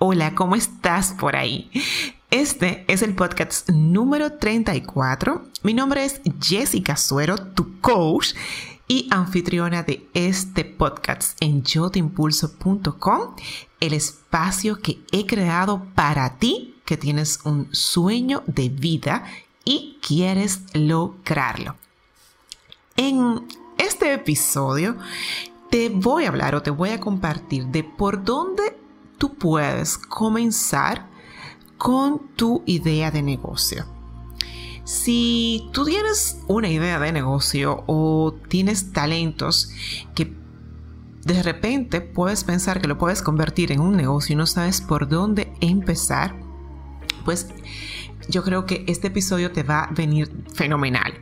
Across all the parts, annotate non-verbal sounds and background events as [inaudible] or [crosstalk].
Hola, ¿cómo estás por ahí? Este es el podcast número 34. Mi nombre es Jessica Suero, tu coach y anfitriona de este podcast en yotimpulso.com, el espacio que he creado para ti que tienes un sueño de vida y quieres lograrlo. En este episodio te voy a hablar o te voy a compartir de por dónde tú puedes comenzar con tu idea de negocio. Si tú tienes una idea de negocio o tienes talentos que de repente puedes pensar que lo puedes convertir en un negocio y no sabes por dónde empezar, pues yo creo que este episodio te va a venir fenomenal.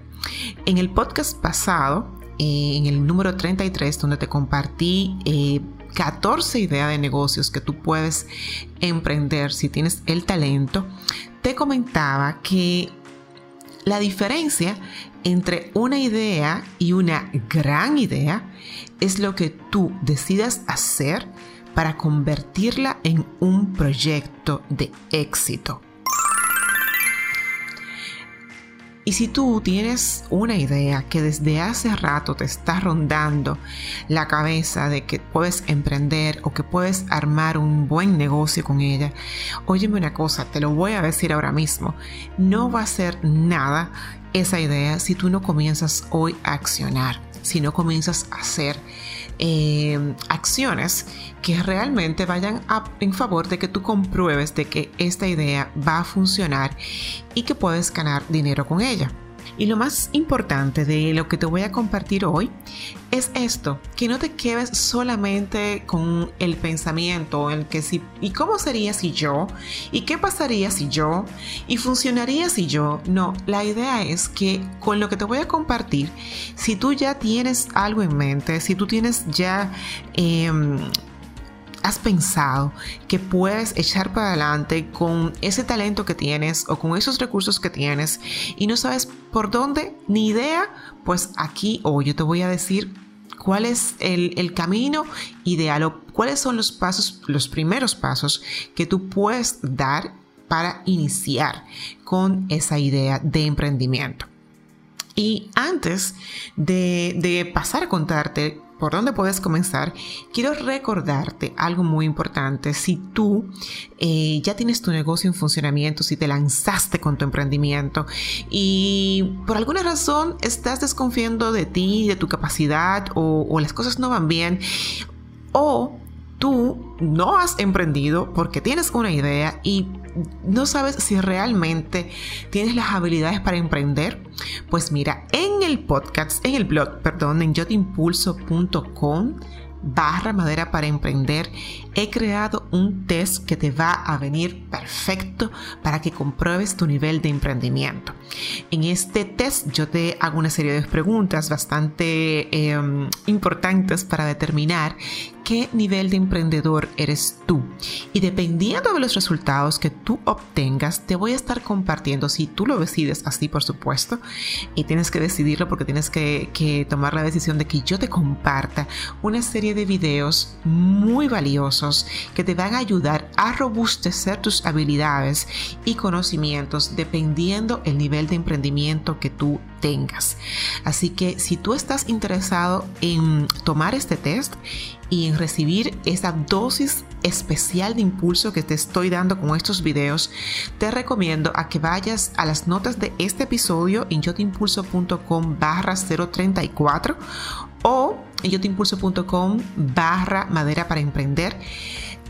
En el podcast pasado, en el número 33, donde te compartí eh, 14 ideas de negocios que tú puedes emprender si tienes el talento, te comentaba que la diferencia entre una idea y una gran idea es lo que tú decidas hacer para convertirla en un proyecto de éxito. Y si tú tienes una idea que desde hace rato te está rondando la cabeza de que puedes emprender o que puedes armar un buen negocio con ella, óyeme una cosa, te lo voy a decir ahora mismo, no va a ser nada esa idea si tú no comienzas hoy a accionar, si no comienzas a hacer eh, acciones que realmente vayan en favor de que tú compruebes de que esta idea va a funcionar y que puedes ganar dinero con ella. Y lo más importante de lo que te voy a compartir hoy es esto, que no te quedes solamente con el pensamiento en que si, ¿y cómo sería si yo? ¿Y qué pasaría si yo? ¿Y funcionaría si yo? No, la idea es que con lo que te voy a compartir, si tú ya tienes algo en mente, si tú tienes ya... Em, has pensado que puedes echar para adelante con ese talento que tienes o con esos recursos que tienes y no sabes por dónde ni idea, pues aquí hoy yo te voy a decir cuál es el, camino ideal o cuáles son los pasos, los primeros pasos que tú puedes dar para iniciar con esa idea de emprendimiento. Y antes de, de pasar a contarte por dónde puedes comenzar, quiero recordarte algo muy importante. Si tú eh, ya tienes tu negocio en funcionamiento, si te lanzaste con tu emprendimiento y por alguna razón estás desconfiando de ti, de tu capacidad o, o las cosas no van bien, o tú no has emprendido porque tienes una idea y no sabes si realmente tienes las habilidades para emprender, pues mira, en el podcast, en el blog, perdón, en yotimpulso.com barra madera para emprender, he creado un test que te va a venir perfecto para que compruebes tu nivel de emprendimiento. En este test yo te hago una serie de preguntas bastante em, importantes para determinar qué nivel de emprendedor eres tú. Y dependiendo de los resultados que tú obtengas, te voy a estar compartiendo, si tú lo decides así, por supuesto, y tienes que decidirlo porque tienes que, tomar la decisión de que yo te comparta una serie de videos muy valiosos que te van a ayudar a robustecer tus habilidades y conocimientos dependiendo el nivel de emprendimiento que tú tengas. Así que si tú estás interesado en tomar este test y en recibir esa dosis especial de impulso que te estoy dando con estos videos, te recomiendo a que vayas a las notas de este episodio en yotimpulso.com barra 034 o en yotimpulso.com barra madera para emprender,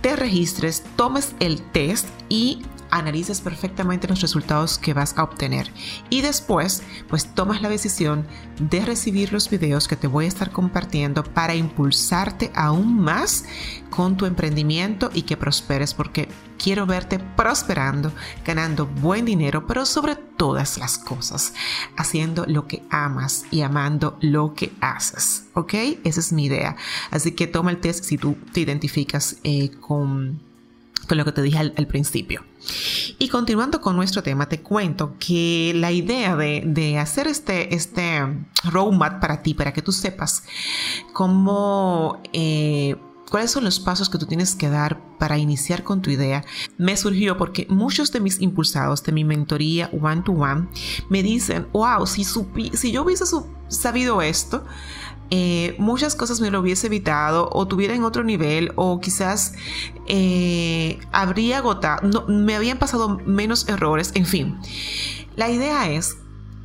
te registres, tomes el test y analices perfectamente los resultados que vas a obtener y después pues tomas la decisión de recibir los videos que te voy a estar compartiendo para impulsarte aún más con tu emprendimiento y que prosperes porque quiero verte prosperando, ganando buen dinero, pero sobre todas las cosas, haciendo lo que amas y amando lo que haces. ¿Ok? Esa es mi idea. Así que toma el test si tú te identificas eh, con con lo que te dije al, principio. Y continuando con nuestro tema, te cuento que la idea de, hacer este, este roadmap para ti, para que tú sepas cómo eh, cuáles son los pasos que tú tienes que dar para iniciar con tu idea, me surgió porque muchos de mis impulsados de mi mentoría one to one me dicen, wow, si, si yo hubiese sabido esto, eh, muchas cosas me lo hubiese evitado o tuviera en otro nivel o quizás eh, habría agotado, no, me habían pasado menos errores, en fin. La idea es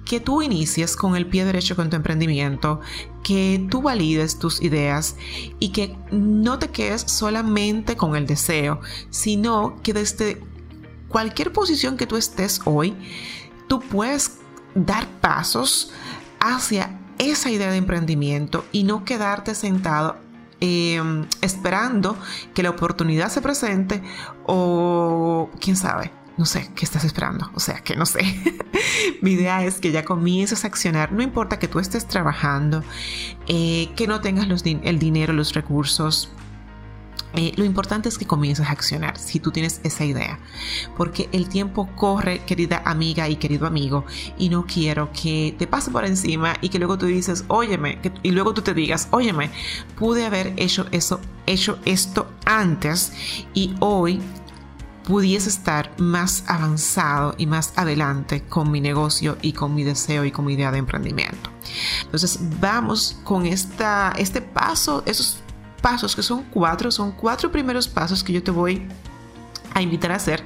que tú inicies con el pie derecho con tu emprendimiento, que tú valides tus ideas y que no te quedes solamente con el deseo, sino que desde cualquier posición que tú estés hoy, tú puedes dar pasos hacia esa idea de emprendimiento y no quedarte sentado em, esperando que la oportunidad se presente o quién sabe, no sé, ¿qué estás esperando? O sea, que no sé. [laughs] Mi idea es que ya comiences a accionar, no importa que tú estés trabajando, eh, que no tengas el dinero, los recursos. Eh, lo importante es que comiences a accionar si tú tienes esa idea, porque el tiempo corre, querida amiga y querido amigo, y no quiero que te pase por encima y que luego tú dices, óyeme, y luego tú te digas, óyeme, pude haber hecho eso, hecho esto antes y hoy pudiese estar más avanzado y más adelante con mi negocio y con mi deseo y con mi idea de emprendimiento. Entonces vamos con esta, este paso, esos pasos que son cuatro, son cuatro primeros pasos que yo te voy a invitar a hacer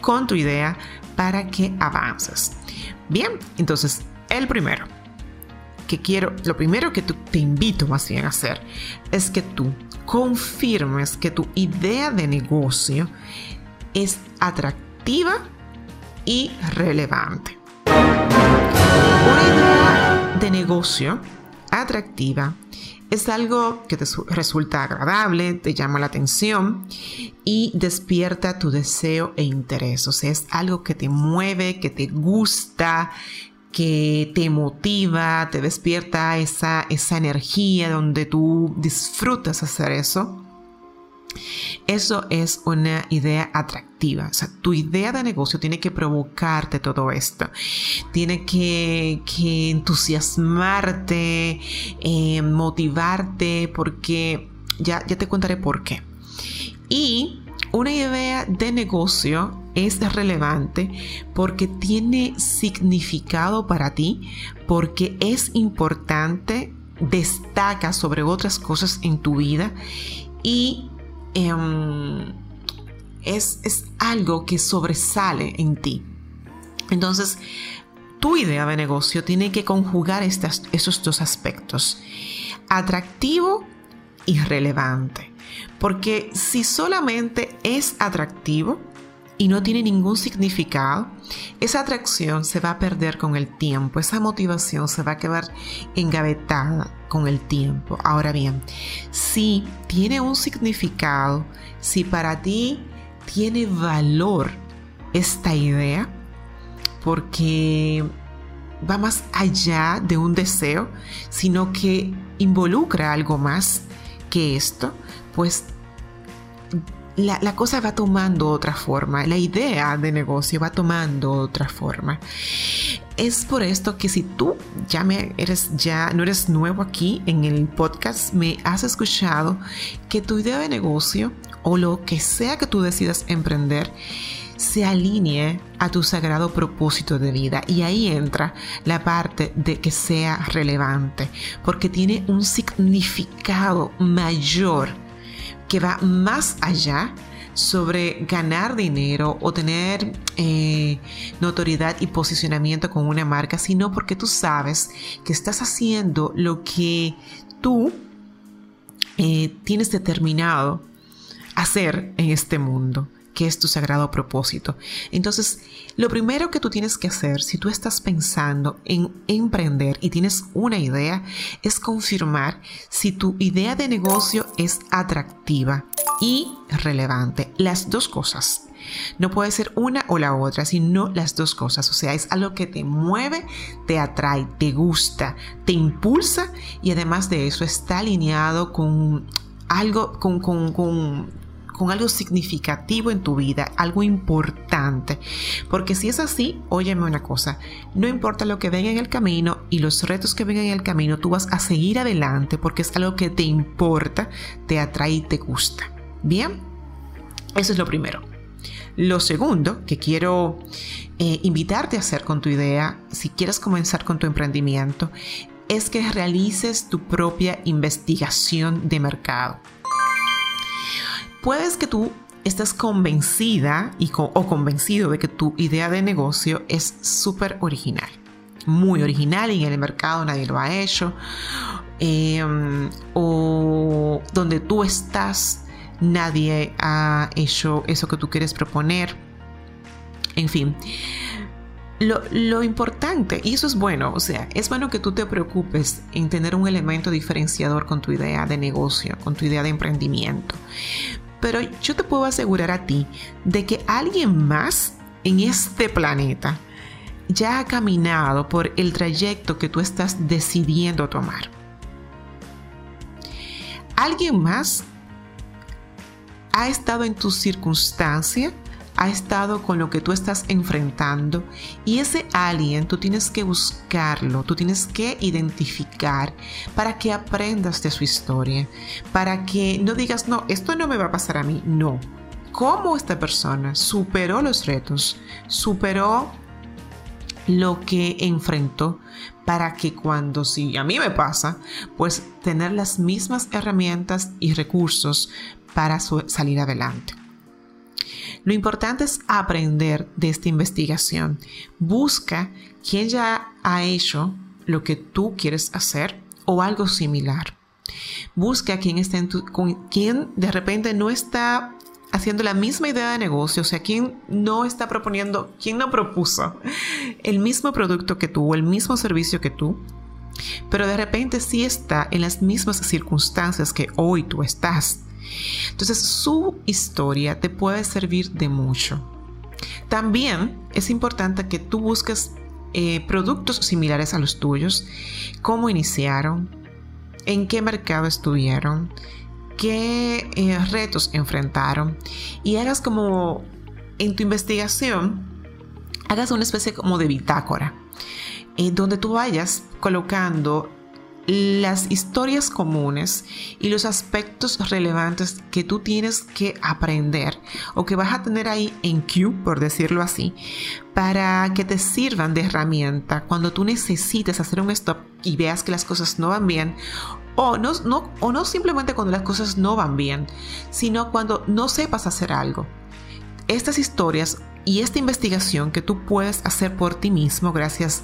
con tu idea para que avances. Bien, entonces el primero que quiero, lo primero que te invito más bien a hacer es que tú confirmes que tu idea de negocio es atractiva y relevante. Una idea de negocio atractiva es algo que te resulta agradable, te llama la atención y despierta tu deseo e interés. O sea, es algo que te mueve, que te gusta, que te motiva, te despierta esa, esa energía donde tú disfrutas hacer eso. Eso es una idea atractiva. O sea, tu idea de negocio tiene que provocarte todo esto. Tiene que, entusiasmarte, eh, motivarte, porque ya, ya te contaré por qué. Y una idea de negocio es relevante porque tiene significado para ti, porque es importante, destaca sobre otras cosas en tu vida y Em, es, algo que sobresale en ti. Entonces, tu idea de negocio tiene que conjugar esos dos aspectos, atractivo y relevante. Porque si solamente es atractivo y no tiene ningún significado, esa atracción se va a perder con el tiempo, esa motivación se va a quedar engavetada con el tiempo. Ahora bien, si tiene un significado, si para ti tiene valor esta idea, porque va más allá de un deseo, sino que involucra algo más que esto, pues la, cosa va tomando otra forma, la idea de negocio va tomando otra forma. Es por esto que si tú ya me eres ya no eres nuevo aquí en el podcast, me has escuchado que tu idea de negocio o lo que sea que tú decidas emprender se alinee a tu sagrado propósito de vida. Y ahí entra la parte de que sea relevante, porque tiene un significado mayor que va más allá sobre ganar dinero o tener eh, notoriedad y posicionamiento con una marca, sino porque tú sabes que estás haciendo lo que tú eh, tienes determinado hacer en este mundo que es tu sagrado propósito. Entonces, lo primero que tú tienes que hacer si tú estás pensando en emprender y tienes una idea es confirmar si tu idea de negocio es atractiva y relevante. Las dos cosas. No puede ser una o la otra, sino las dos cosas. O sea, es algo que te mueve, te atrae, te gusta, te impulsa y además de eso está alineado con algo, con con algo significativo en tu vida, algo importante. Porque si es así, óyeme una cosa, no importa lo que venga en el camino y los retos que vengan en el camino, tú vas a seguir adelante porque es algo que te importa, te atrae y te gusta. Bien, eso es lo primero. Lo segundo que quiero eh, invitarte a hacer con tu idea, si quieres comenzar con tu emprendimiento, es que realices tu propia investigación de mercado. Puedes que tú estés convencida y o convencido de que tu idea de negocio es súper original, muy original y en el mercado nadie lo ha hecho, em, o donde tú estás nadie ha hecho eso que tú quieres proponer. En fin, lo, importante, y eso es bueno, o sea, es bueno que tú te preocupes en tener un elemento diferenciador con tu idea de negocio, con tu idea de emprendimiento. Pero yo te puedo asegurar a ti de que alguien más en este planeta ya ha caminado por el trayecto que tú estás decidiendo tomar. Alguien más ha estado en tu circunstancia ha estado con lo que tú estás enfrentando y ese alguien tú tienes que buscarlo, tú tienes que identificar para que aprendas de su historia, para que no digas, no, esto no me va a pasar a mí, no. ¿Cómo esta persona superó los retos, superó lo que enfrentó para que cuando si a mí me pasa, pues tener las mismas herramientas y recursos para salir adelante. Lo importante es aprender de esta investigación. Busca quién ya ha hecho lo que tú quieres hacer o algo similar. Busca quién está con quien de repente no está haciendo la misma idea de negocio, o sea, quién no está proponiendo, quién no propuso el mismo producto que tú o el mismo servicio que tú, pero de repente sí está en las mismas circunstancias que hoy tú estás. Entonces su historia te puede servir de mucho. También es importante que tú busques eh, productos similares a los tuyos, cómo iniciaron, en qué mercado estuvieron, qué eh, retos enfrentaron y hagas como en tu investigación, hagas una especie como de bitácora, eh, donde tú vayas colocando las historias comunes y los aspectos relevantes que tú tienes que aprender o que vas a tener ahí en Q, por decirlo así, para que te sirvan de herramienta cuando tú necesites hacer un stop y veas que las cosas no van bien o no, no, o no simplemente cuando las cosas no van bien, sino cuando no sepas hacer algo. Estas historias y esta investigación que tú puedes hacer por ti mismo gracias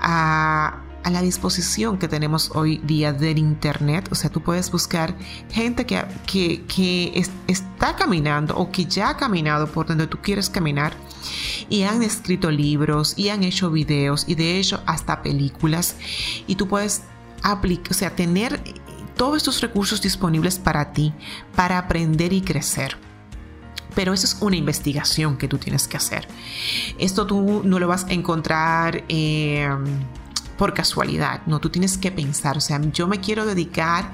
a a la disposición que tenemos hoy día del Internet. O sea, tú puedes buscar gente que, que, está caminando o que ya ha caminado por donde tú quieres caminar y han escrito libros y han hecho videos y de hecho hasta películas. Y tú puedes aplicar, o sea, tener todos estos recursos disponibles para ti, para aprender y crecer. Pero eso es una investigación que tú tienes que hacer. Esto tú no lo vas a encontrar. Eh, por casualidad, no, tú tienes que pensar, o sea, yo me quiero dedicar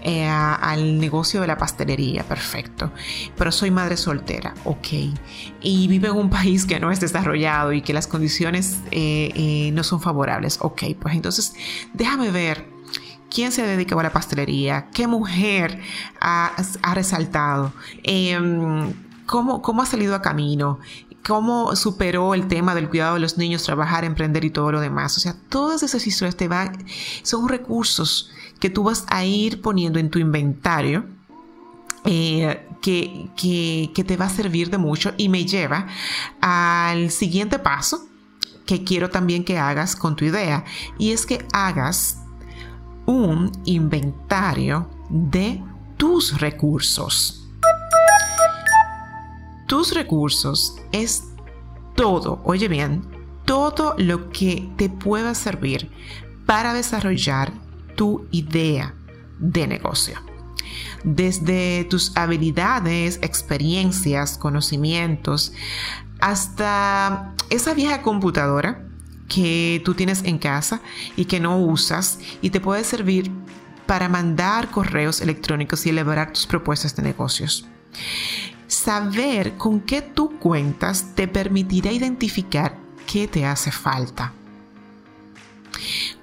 eh, al negocio de la pastelería, perfecto, pero soy madre soltera, ok, y vivo en un país que no es desarrollado y que las condiciones eh, eh, no son favorables, ok, pues entonces déjame ver quién se dedica a la pastelería, qué mujer ha, resaltado. Em, ¿Cómo, ¿Cómo, ha salido a camino? Cómo superó el tema del cuidado de los niños, trabajar, emprender y todo lo demás. O sea, todas esas historias te van, son recursos que tú vas a ir poniendo en tu inventario. Eh, que, que te va a servir de mucho y me lleva al siguiente paso que quiero también que hagas con tu idea y es que hagas un inventario de tus recursos tus recursos es todo, oye bien, todo lo que te pueda servir para desarrollar tu idea de negocio. Desde tus habilidades, experiencias, conocimientos, hasta esa vieja computadora que tú tienes en casa y que no usas y te puede servir para mandar correos electrónicos y elaborar tus propuestas de negocios. Saber con qué tú cuentas te permitirá identificar qué te hace falta.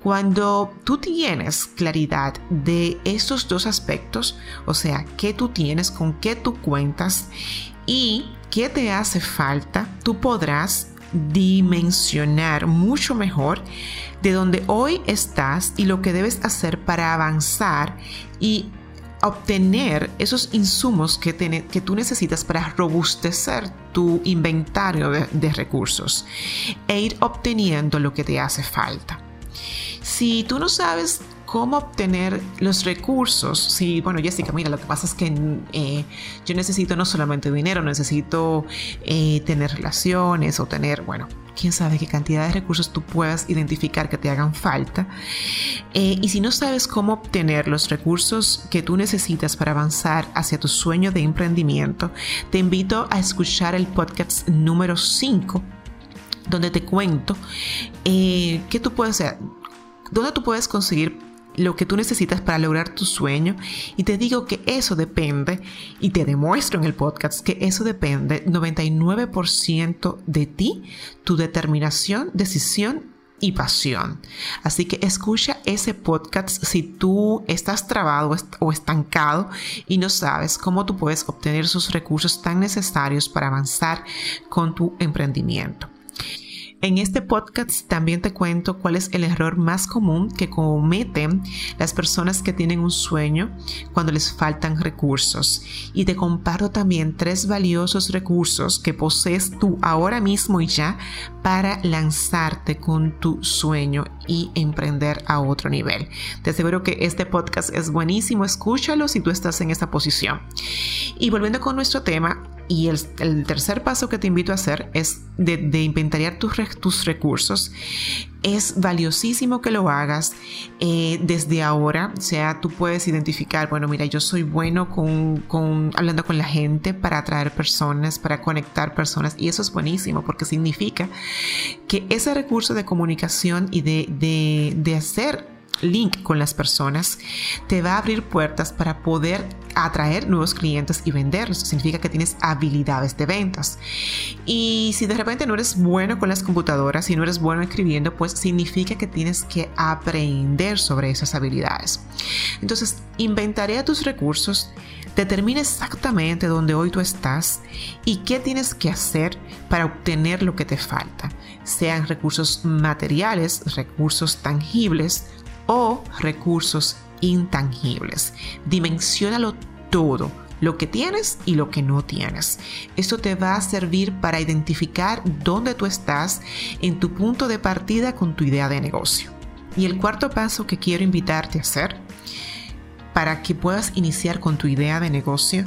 Cuando tú tienes claridad de estos dos aspectos, o sea, qué tú tienes, con qué tú cuentas y qué te hace falta, tú podrás dimensionar mucho mejor de donde hoy estás y lo que debes hacer para avanzar y obtener esos insumos que, que tú necesitas para robustecer tu inventario de recursos e ir obteniendo lo que te hace falta. Si tú no sabes cómo obtener los recursos. Sí, bueno, Jessica, mira, lo que pasa es que eh, yo necesito no solamente dinero, necesito eh, tener relaciones o tener, bueno, quién sabe qué cantidad de recursos tú puedas identificar que te hagan falta. Eh, y si no sabes cómo obtener los recursos que tú necesitas para avanzar hacia tu sueño de emprendimiento, te invito a escuchar el podcast número 5 donde te cuento qué tú puedes dónde tú puedes conseguir lo que tú necesitas para lograr tu sueño y te digo que eso depende y te demuestro en el podcast que eso depende 99% de ti, tu determinación, decisión y pasión. Así que escucha ese podcast si tú estás trabado o estancado y no sabes cómo tú puedes obtener esos recursos tan necesarios para avanzar con tu emprendimiento. En este podcast también te cuento cuál es el error más común que cometen las personas que tienen un sueño cuando les faltan recursos. Y te comparto también tres valiosos recursos que posees tú ahora mismo y ya para lanzarte con tu sueño y emprender a otro nivel. Te aseguro que este podcast es buenísimo, escúchalo si tú estás en esta posición. Y volviendo con nuestro tema, y el, tercer paso que te invito a hacer es de, inventariar tus, tus, recursos. Es valiosísimo que lo hagas eh, desde ahora. O sea, tú puedes identificar, bueno, mira, yo soy bueno con, hablando con la gente para atraer personas, para conectar personas. Y eso es buenísimo porque significa que ese recurso de comunicación y de, de, de hacer link con las personas te va a abrir puertas para poder atraer nuevos clientes y venderlos. Significa que tienes habilidades de ventas. Y si de repente no eres bueno con las computadoras y no eres bueno escribiendo, pues significa que tienes que aprender sobre esas habilidades. Entonces, inventaré tus recursos, determina exactamente dónde hoy tú estás y qué tienes que hacer para obtener lo que te falta. Sean recursos materiales, recursos tangibles, o recursos intangibles. Dimensionalo todo, lo que tienes y lo que no tienes. Esto te va a servir para identificar dónde tú estás en tu punto de partida con tu idea de negocio. Y el cuarto paso que quiero invitarte a hacer para que puedas iniciar con tu idea de negocio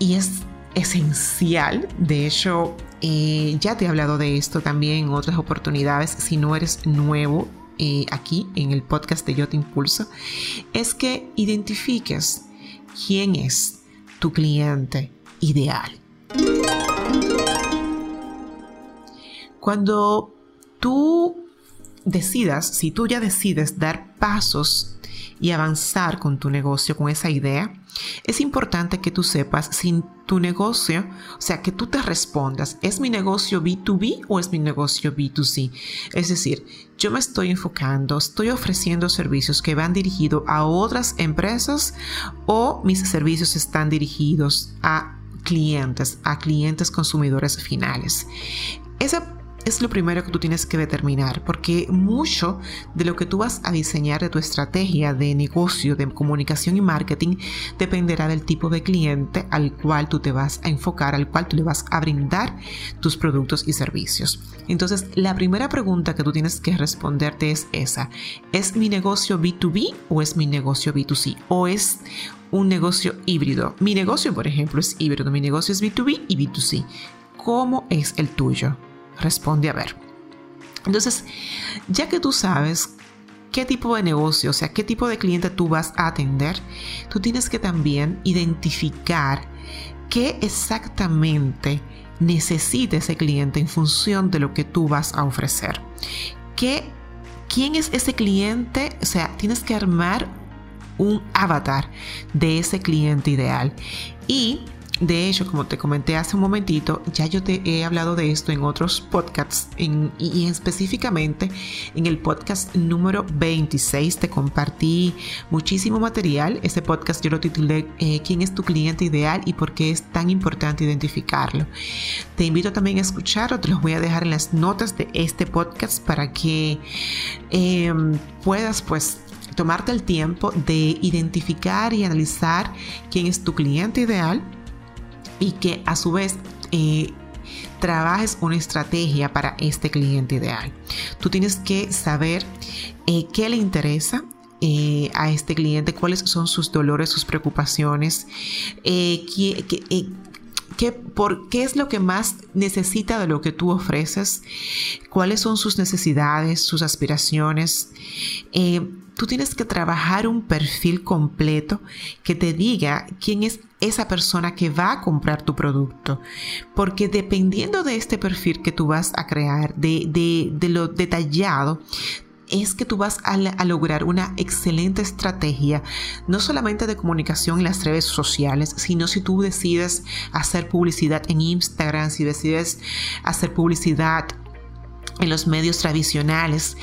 y es esencial, de hecho eh, ya te he hablado de esto también en otras oportunidades, si no eres nuevo eh, aquí en el podcast de Yo Te Impulso es que identifiques quién es tu cliente ideal. Cuando tú decidas, si tú ya decides dar pasos y avanzar con tu negocio, con esa idea, es importante que tú sepas si tu negocio, o sea, que tú te respondas, ¿es mi negocio B2B o es mi negocio B2C? Es decir, yo me estoy enfocando, estoy ofreciendo servicios que van dirigidos a otras empresas o mis servicios están dirigidos a clientes, a clientes consumidores finales. Esa es lo primero que tú tienes que determinar, porque mucho de lo que tú vas a diseñar de tu estrategia de negocio, de comunicación y marketing, dependerá del tipo de cliente al cual tú te vas a enfocar, al cual tú le vas a brindar tus productos y servicios. Entonces, la primera pregunta que tú tienes que responderte es esa. ¿Es mi negocio B2B o es mi negocio B2C? ¿O es un negocio híbrido? Mi negocio, por ejemplo, es híbrido. Mi negocio es B2B y B2C. ¿Cómo es el tuyo? Responde a ver. Entonces, ya que tú sabes qué tipo de negocio, o sea, qué tipo de cliente tú vas a atender, tú tienes que también identificar qué exactamente necesita ese cliente en función de lo que tú vas a ofrecer. ¿Qué, ¿Quién es ese cliente? O sea, tienes que armar un avatar de ese cliente ideal. Y de hecho, como te comenté hace un momentito, ya yo te he hablado de esto en otros podcasts y, específicamente en el podcast número 26 te compartí muchísimo material. Ese podcast yo lo titulé eh, ¿Quién es tu cliente ideal y por qué es tan importante identificarlo? Te invito también a escucharlo, te los voy a dejar en las notas de este podcast para que em, puedas pues tomarte el tiempo de identificar y analizar quién es tu cliente ideal y que a su vez eh, trabajes una estrategia para este cliente ideal. Tú tienes que saber eh, qué le interesa, eh, a este cliente, cuáles son sus dolores, sus preocupaciones, qué, por, qué es lo que más necesita de lo que tú ofreces, cuáles son sus necesidades, sus aspiraciones. tú tienes que trabajar un perfil completo que te diga quién es esa persona que va a comprar tu producto. Porque dependiendo de este perfil que tú vas a crear, de, lo detallado, es que tú vas a, lograr una excelente estrategia, no solamente de comunicación en las redes sociales, sino si tú decides hacer publicidad en Instagram, si decides hacer publicidad en los medios tradicionales.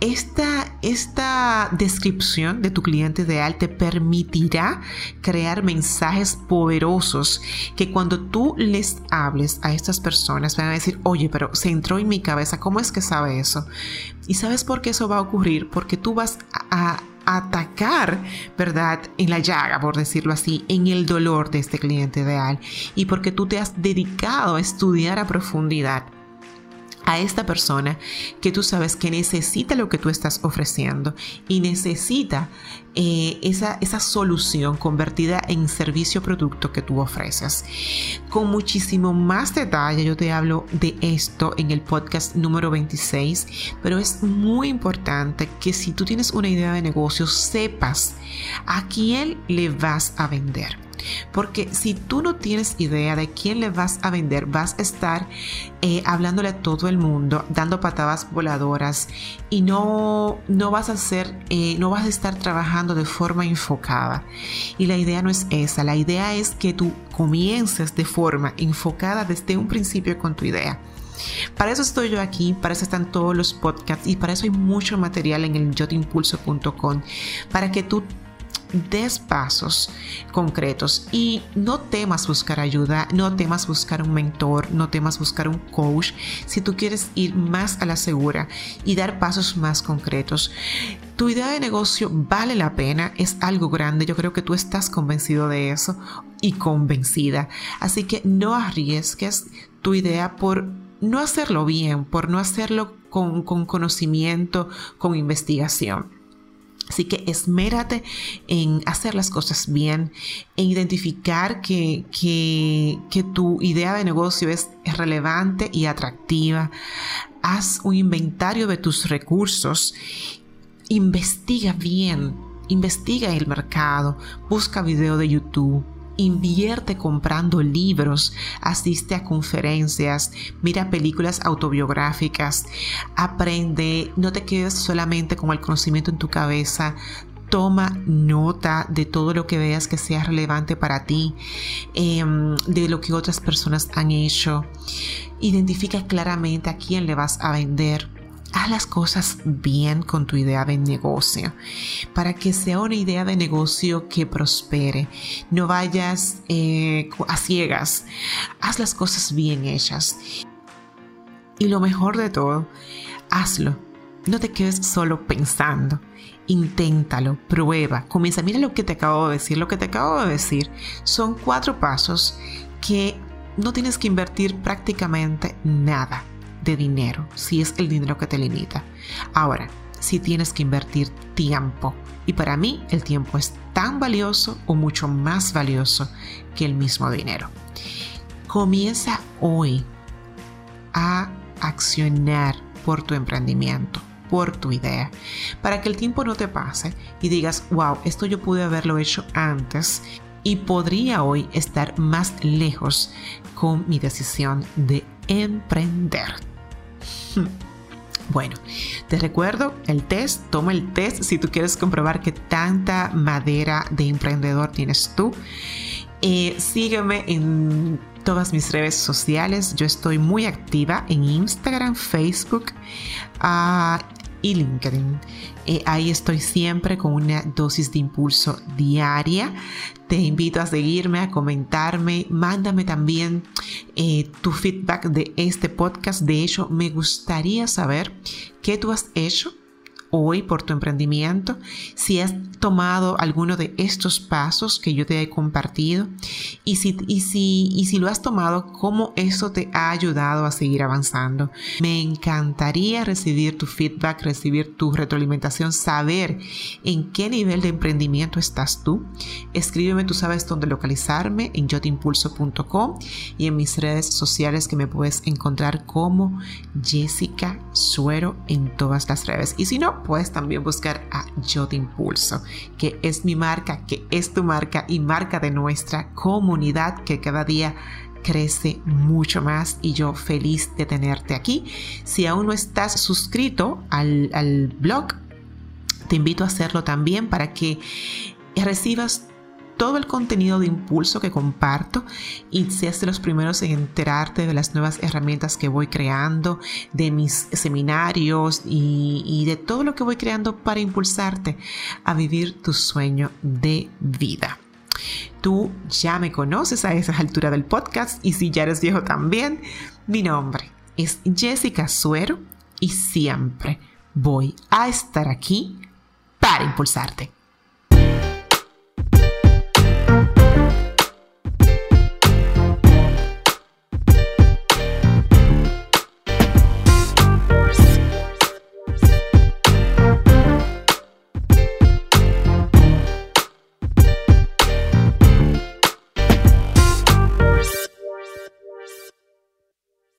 Esta, esta, descripción de tu cliente ideal te permitirá crear mensajes poderosos que cuando tú les hables a estas personas van a decir, oye, pero se entró en mi cabeza, ¿cómo es que sabe eso? Y sabes por qué eso va a ocurrir, porque tú vas a atacar, ¿verdad? En la llaga, por decirlo así, en el dolor de este cliente ideal y porque tú te has dedicado a estudiar a profundidad a esta persona que tú sabes que necesita lo que tú estás ofreciendo y necesita eh, esa, esa solución convertida en servicio producto que tú ofreces. Con muchísimo más detalle yo te hablo de esto en el podcast número 26, pero es muy importante que si tú tienes una idea de negocio sepas a quién le vas a vender. Porque si tú no tienes idea de quién le vas a vender, vas a estar eh, hablándole a todo el mundo, dando patadas voladoras y no, no vas a hacer, eh, no vas a estar trabajando de forma enfocada. Y la idea no es esa, la idea es que tú comiences de forma enfocada desde un principio con tu idea. Para eso estoy yo aquí, para eso están todos los podcasts y para eso hay mucho material en el yotimpulso.com para que tú des pasos concretos y no temas buscar ayuda, no temas buscar un mentor, no temas buscar un coach si tú quieres ir más a la segura y dar pasos más concretos. Tu idea de negocio vale la pena, es algo grande, yo creo que tú estás convencido de eso y convencida. Así que no arriesgues tu idea por no hacerlo bien, por no hacerlo con, con conocimiento, con investigación. Así que esmérate en hacer las cosas bien, en identificar que, que, tu idea de negocio es relevante y atractiva. Haz un inventario de tus recursos. Investiga bien, investiga el mercado, busca video de YouTube invierte comprando libros, asiste a conferencias, mira películas autobiográficas, aprende, no te quedes solamente con el conocimiento en tu cabeza, toma nota de todo lo que veas que sea relevante para ti, em, de lo que otras personas han hecho. Identifica claramente a quién le vas a vender haz las cosas bien con tu idea de negocio para que sea una idea de negocio que prospere. No vayas eh, a ciegas, haz las cosas bien hechas. Y lo mejor de todo, hazlo. No te quedes solo pensando. Inténtalo, prueba, comienza. Mira lo que te acabo de decir. Lo que te acabo de decir son cuatro pasos que no tienes que invertir prácticamente nada de dinero, si es el dinero que te limita. Ahora, si tienes que invertir tiempo, y para mí el tiempo es tan valioso o mucho más valioso que el mismo dinero. Comienza hoy a accionar por tu emprendimiento, por tu idea, para que el tiempo no te pase y digas, wow, esto yo pude haberlo hecho antes y podría hoy estar más lejos con mi decisión de emprender. [laughs] Bueno, te recuerdo el test, toma el test si tú quieres comprobar que tanta madera de emprendedor tienes tú. Eh, sígueme en todas mis redes sociales. Yo estoy muy activa en Instagram, Facebook uh, y LinkedIn. Eh, ahí estoy siempre con una dosis de impulso diaria. Te invito a seguirme, a comentarme. Mándame también eh, tu feedback de este podcast. De hecho, me gustaría saber qué tú has hecho hoy por tu emprendimiento, si has tomado alguno de estos pasos que yo te he compartido y si, y si, y si lo has tomado, cómo eso te ha ayudado a seguir avanzando. Me encantaría recibir tu feedback, recibir tu retroalimentación, saber en qué nivel de emprendimiento estás tú. Escríbeme, tú sabes dónde localizarme en yotimpulso.com y en mis redes sociales que me puedes encontrar como Jessica Suero en todas las redes. Y si no, puedes también buscar a Yo Te Impulso, que es mi marca, que es tu marca y marca de nuestra comunidad que cada día crece mucho más y yo feliz de tenerte aquí. Si aún no estás suscrito al, al blog, te invito a hacerlo también para que recibas todo el contenido de impulso que comparto y seas de los primeros en enterarte de las nuevas herramientas que voy creando, de mis seminarios y, y de todo lo que voy creando para impulsarte a vivir tu sueño de vida. Tú ya me conoces a esa altura del podcast y si ya eres viejo también, mi nombre es Jessica Suero y siempre voy a estar aquí para impulsarte.